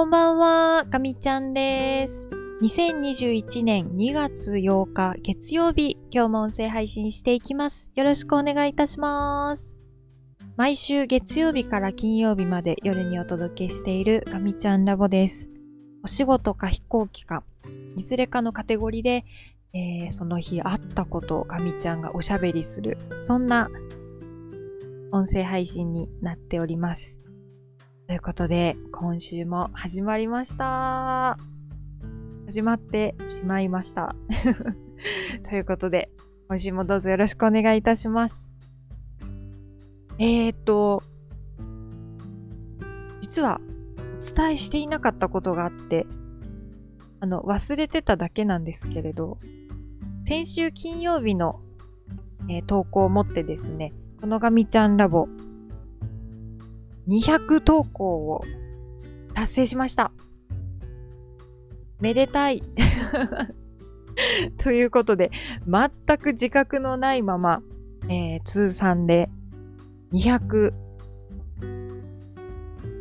こんばんは、かみちゃんです。2021年2月8日月曜日、今日も音声配信していきます。よろしくお願いいたします。毎週月曜日から金曜日まで夜にお届けしているかみちゃんラボです。お仕事か飛行機か、いずれかのカテゴリーで、えー、その日あったことをかみちゃんがおしゃべりする、そんな音声配信になっております。ということで、今週も始まりました。始まってしまいました。ということで、今週もどうぞよろしくお願いいたします。えー、っと、実はお伝えしていなかったことがあって、あの、忘れてただけなんですけれど、先週金曜日の、えー、投稿をもってですね、このがみちゃんラボ200投稿を達成しました。めでたい。ということで、全く自覚のないまま、えー、通算で200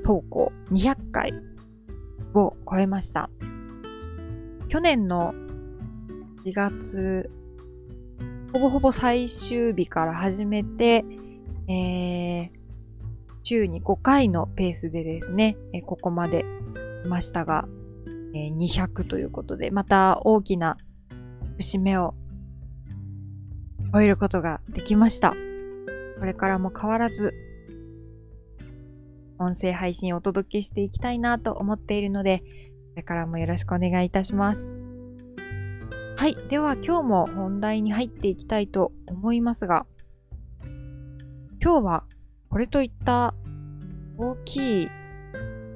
投稿、200回を超えました。去年の4月、ほぼほぼ最終日から始めて、えー、週に5回のペースでですね、えここまで来ましたが、え200ということで、また大きな節目を超えることができました。これからも変わらず、音声配信をお届けしていきたいなと思っているので、これからもよろしくお願いいたします。はい。では今日も本題に入っていきたいと思いますが、今日はこれといった大きい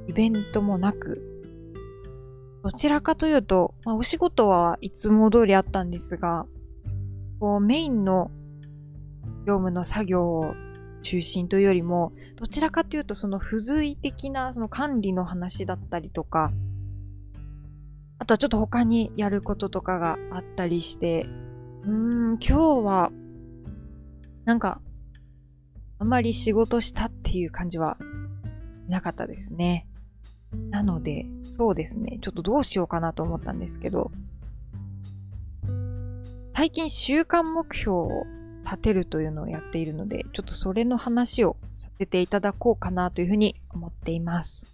イベントもなく、どちらかというと、まあ、お仕事はいつも通りあったんですが、こうメインの業務の作業を中心というよりも、どちらかというとその付随的なその管理の話だったりとか、あとはちょっと他にやることとかがあったりして、うーん、今日は、なんかあまり仕事したっていう感じはなかったですね。なので、そうですね。ちょっとどうしようかなと思ったんですけど、最近週間目標を立てるというのをやっているので、ちょっとそれの話をさせていただこうかなというふうに思っています。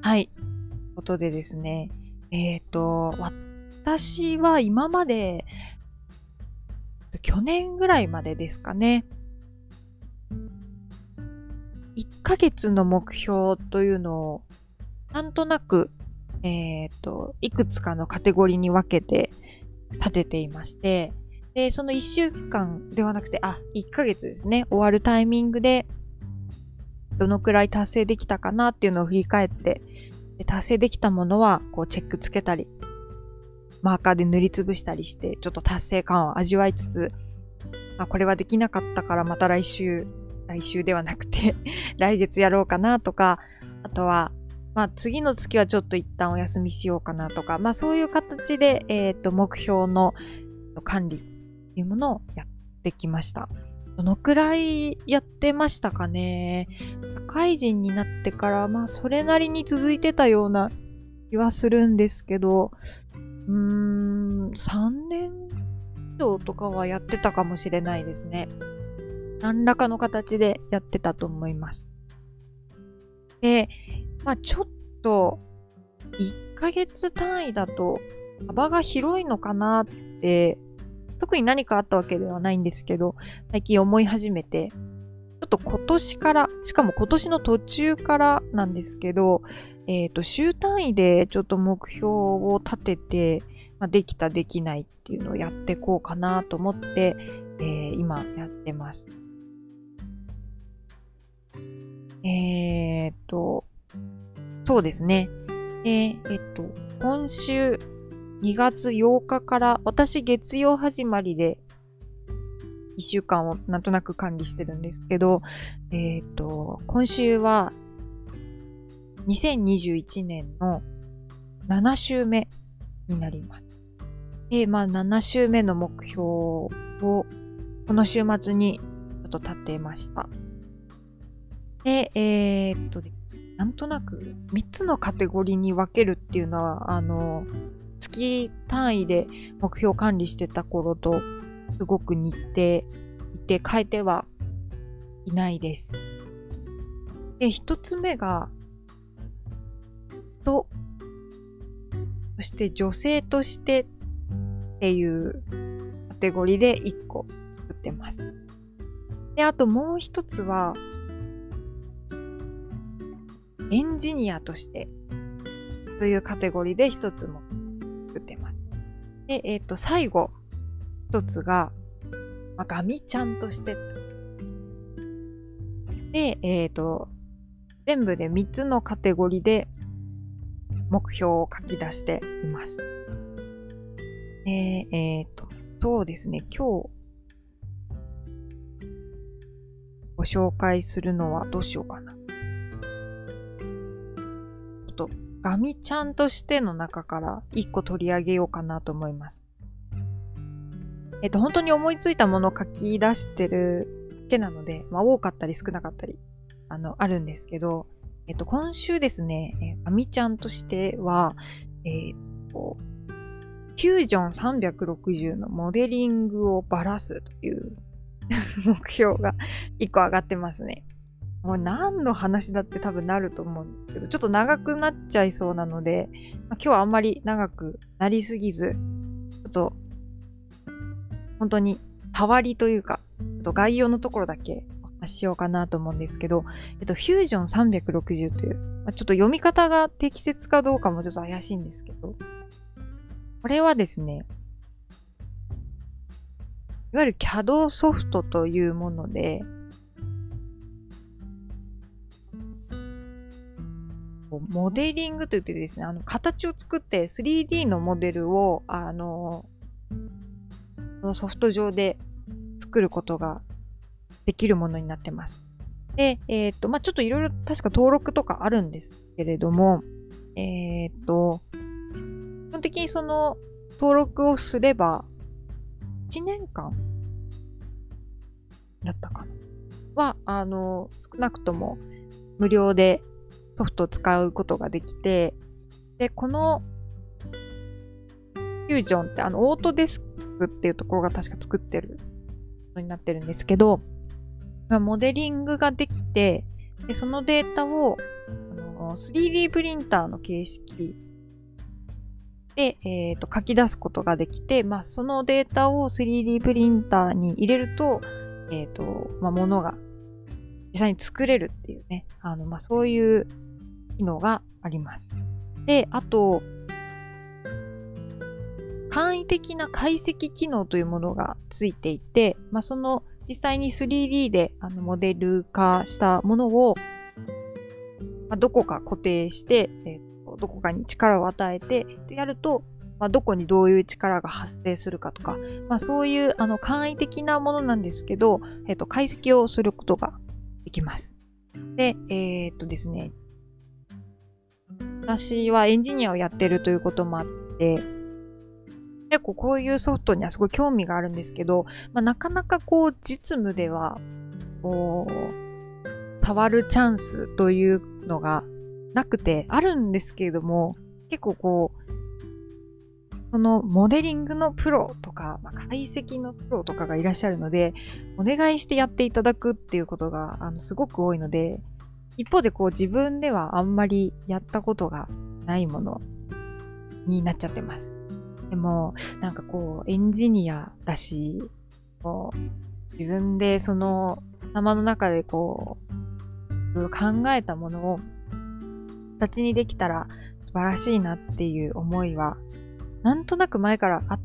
はい。ということでですね、えっ、ー、と、私は今まで去年ぐらいまでですかね。1ヶ月の目標というのを、なんとなく、えっ、ー、と、いくつかのカテゴリーに分けて立てていまして、で、その1週間ではなくて、あ、1ヶ月ですね、終わるタイミングで、どのくらい達成できたかなっていうのを振り返って、で達成できたものは、こう、チェックつけたり、マーカーで塗りつぶしたりして、ちょっと達成感を味わいつつ、あ、これはできなかったからまた来週、来週ではなくて 来月やろうかなとか、あとは、まあ次の月はちょっと一旦お休みしようかなとか、まあそういう形で、えっ、ー、と、目標の管理っていうものをやってきました。どのくらいやってましたかね？社会人になってから、まあそれなりに続いてたような気はするんですけど、うーん、3年以上とかはやってたかもしれないですね。何らかの形でやってたと思います。で、まあちょっと、1ヶ月単位だと幅が広いのかなって、特に何かあったわけではないんですけど、最近思い始めて、ちょっと今年から、しかも今年の途中からなんですけど、えっ、ー、と、週単位でちょっと目標を立てて、まあ、できた、できないっていうのをやってこうかなと思って、えー、今やってます。えっ、と、そうですね。えー、えっと、今週2月8日から私月曜始まりで1週間をなんとなく管理してるんですけど、えっ、と、今週は2021年の7週目になります。で、まあ7週目の目標をこの週末にちょっと立てました。で、えー、っと、なんとなく3つのカテゴリーに分けるっていうのは、あの、月単位で目標管理してた頃とすごく似ていて変えてはいないです。で、一つ目が、と、そして女性としてっていうカテゴリーで1個作ってます。で、あともう一つは、エンジニアとしてというカテゴリーで一つも作ってます。で、えっ、ー、と、最後、一つが、まあ、ガミちゃんとして。で、えっ、ー、と、全部で3つのカテゴリーで目標を書き出しています。ええっ、ー、と、そうですね、今日ご紹介するのはどうしようかな。ガミちゃんとしての中から1個取り上げようかなと思います。えっと、本当に思いついたものを書き出してるだけなので、まあ、多かったり少なかったり、あの、あるんですけど、えっと、今週ですね、えー、アミちゃんとしては、えっと、フュージョン360のモデリングをばらすという 目標が1個上がってますね。もう何の話だって多分なると思うんですけど、ちょっと長くなっちゃいそうなので、まあ、今日はあんまり長くなりすぎず、ちょっと、本当に触りというか、ちょっと概要のところだけお話しようかなと思うんですけど、えっと、フュージョン360という、まあ、ちょっと読み方が適切かどうかもちょっと怪しいんですけど、これはですね、いわゆる CAD ソフトというもので、モデリングといってですね、あの、形を作って 3D のモデルを、あの、そのソフト上で作ることができるものになってます。で、えっ、と、まあ、ちょっといろいろ確か登録とかあるんですけれども、えっ、と、基本的にその登録をすれば、1年間だったかなは、あの、少なくとも無料でソフトを使うことができて、で、このフュージョンってあの、オートデスクっていうところが確か作ってるのになってるんですけど、モデリングができて、でそのデータをあの 3D プリンターの形式で、えーと、書き出すことができて、まあ、そのデータを 3D プリンターに入れると、えっ、ー、と、まあ、ものが実際に作れるっていうね、あの、まあ、そういう機能があります。で、あと、簡易的な解析機能というものがついていて、まあ、その実際に 3D であのモデル化したものを、まあ、どこか固定して、えどこかに力を与えてやると、まあ、どこにどういう力が発生するかとか、まあ、そういうあの簡易的なものなんですけど、えっと、解析をすることができます。で、えー、とですね、私はエンジニアをやってるということもあって、結構こういうソフトにはすごい興味があるんですけど、まあ、なかなかこう実務では、こう、触るチャンスというのがなくて、あるんですけれども、結構こう、そのモデリングのプロとか、まあ、解析のプロとかがいらっしゃるので、お願いしてやっていただくっていうことがあのすごく多いので、一方でこう自分ではあんまりやったことがないものになっちゃってます。でも、なんかこう、エンジニアだし、こう自分でその頭の中でこう、考えたものを形にできたら素晴らしいなっていう思いは、なんとなく前からあっ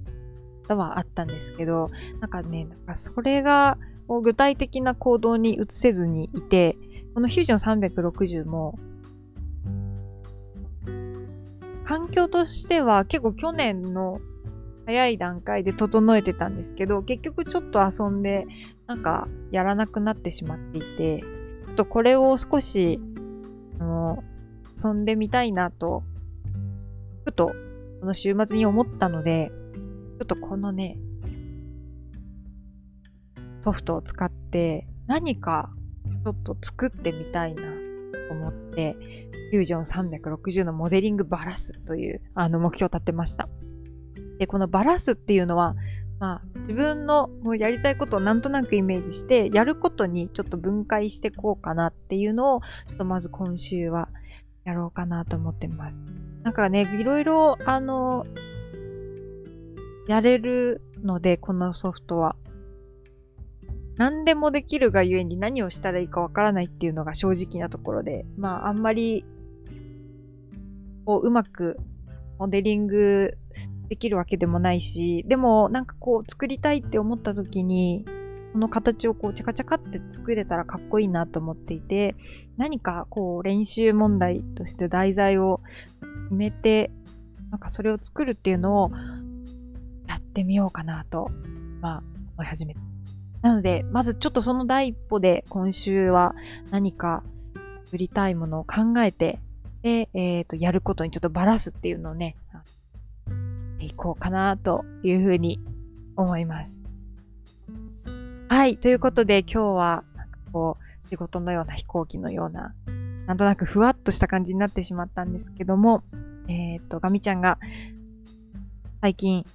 たはあったんですけど、なんかね、なんかそれが具体的な行動に移せずにいて、このフュージョン360も、環境としては結構去年の早い段階で整えてたんですけど、結局ちょっと遊んで、なんかやらなくなってしまっていて、ちょっとこれを少し、あの、遊んでみたいなと、ふと、この週末に思ったので、ちょっとこのね、ソフトを使って何かちょっと作ってみたいなと思って、フュージョン360のモデリングバラすというあの目標を立てました。で、このバラすっていうのは、まあ、自分のもうやりたいことをなんとなくイメージして、やることにちょっと分解していこうかなっていうのを、ちょっとまず今週はやろうかなと思ってます。なんかね、いろいろ、あの、やれるので、このソフトは。何でもできるがゆえに何をしたらいいかわからないっていうのが正直なところで、まあ、あんまり、こう、うまくモデリングできるわけでもないし、でもなんかこう作りたいって思った時に、その形をこうチャカチャカって作れたらかっこいいなと思っていて、何かこう練習問題として題材を決めて、なんかそれを作るっていうのをやってみようかなと、まあ思い始めた。なので、まずちょっとその第一歩で今週は何か作りたいものを考えて、で、えっ、ー、と、やることにちょっとバラすっていうのをね、いこうかなというふうに思います。はい。ということで今日は、なんかこう、仕事のような飛行機のような、なんとなくふわっとした感じになってしまったんですけども、えっ、ー、と、ガミちゃんが最近、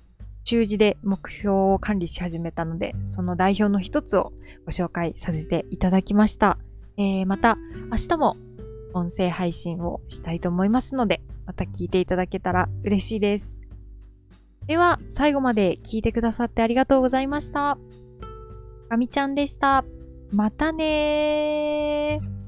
中字で目標を管理し始めたので、その代表の一つをご紹介させていただきました。えー、また、明日も音声配信をしたいと思いますので、また聞いていただけたら嬉しいです。では、最後まで聞いてくださってありがとうございました。かみちゃんでした。またねー。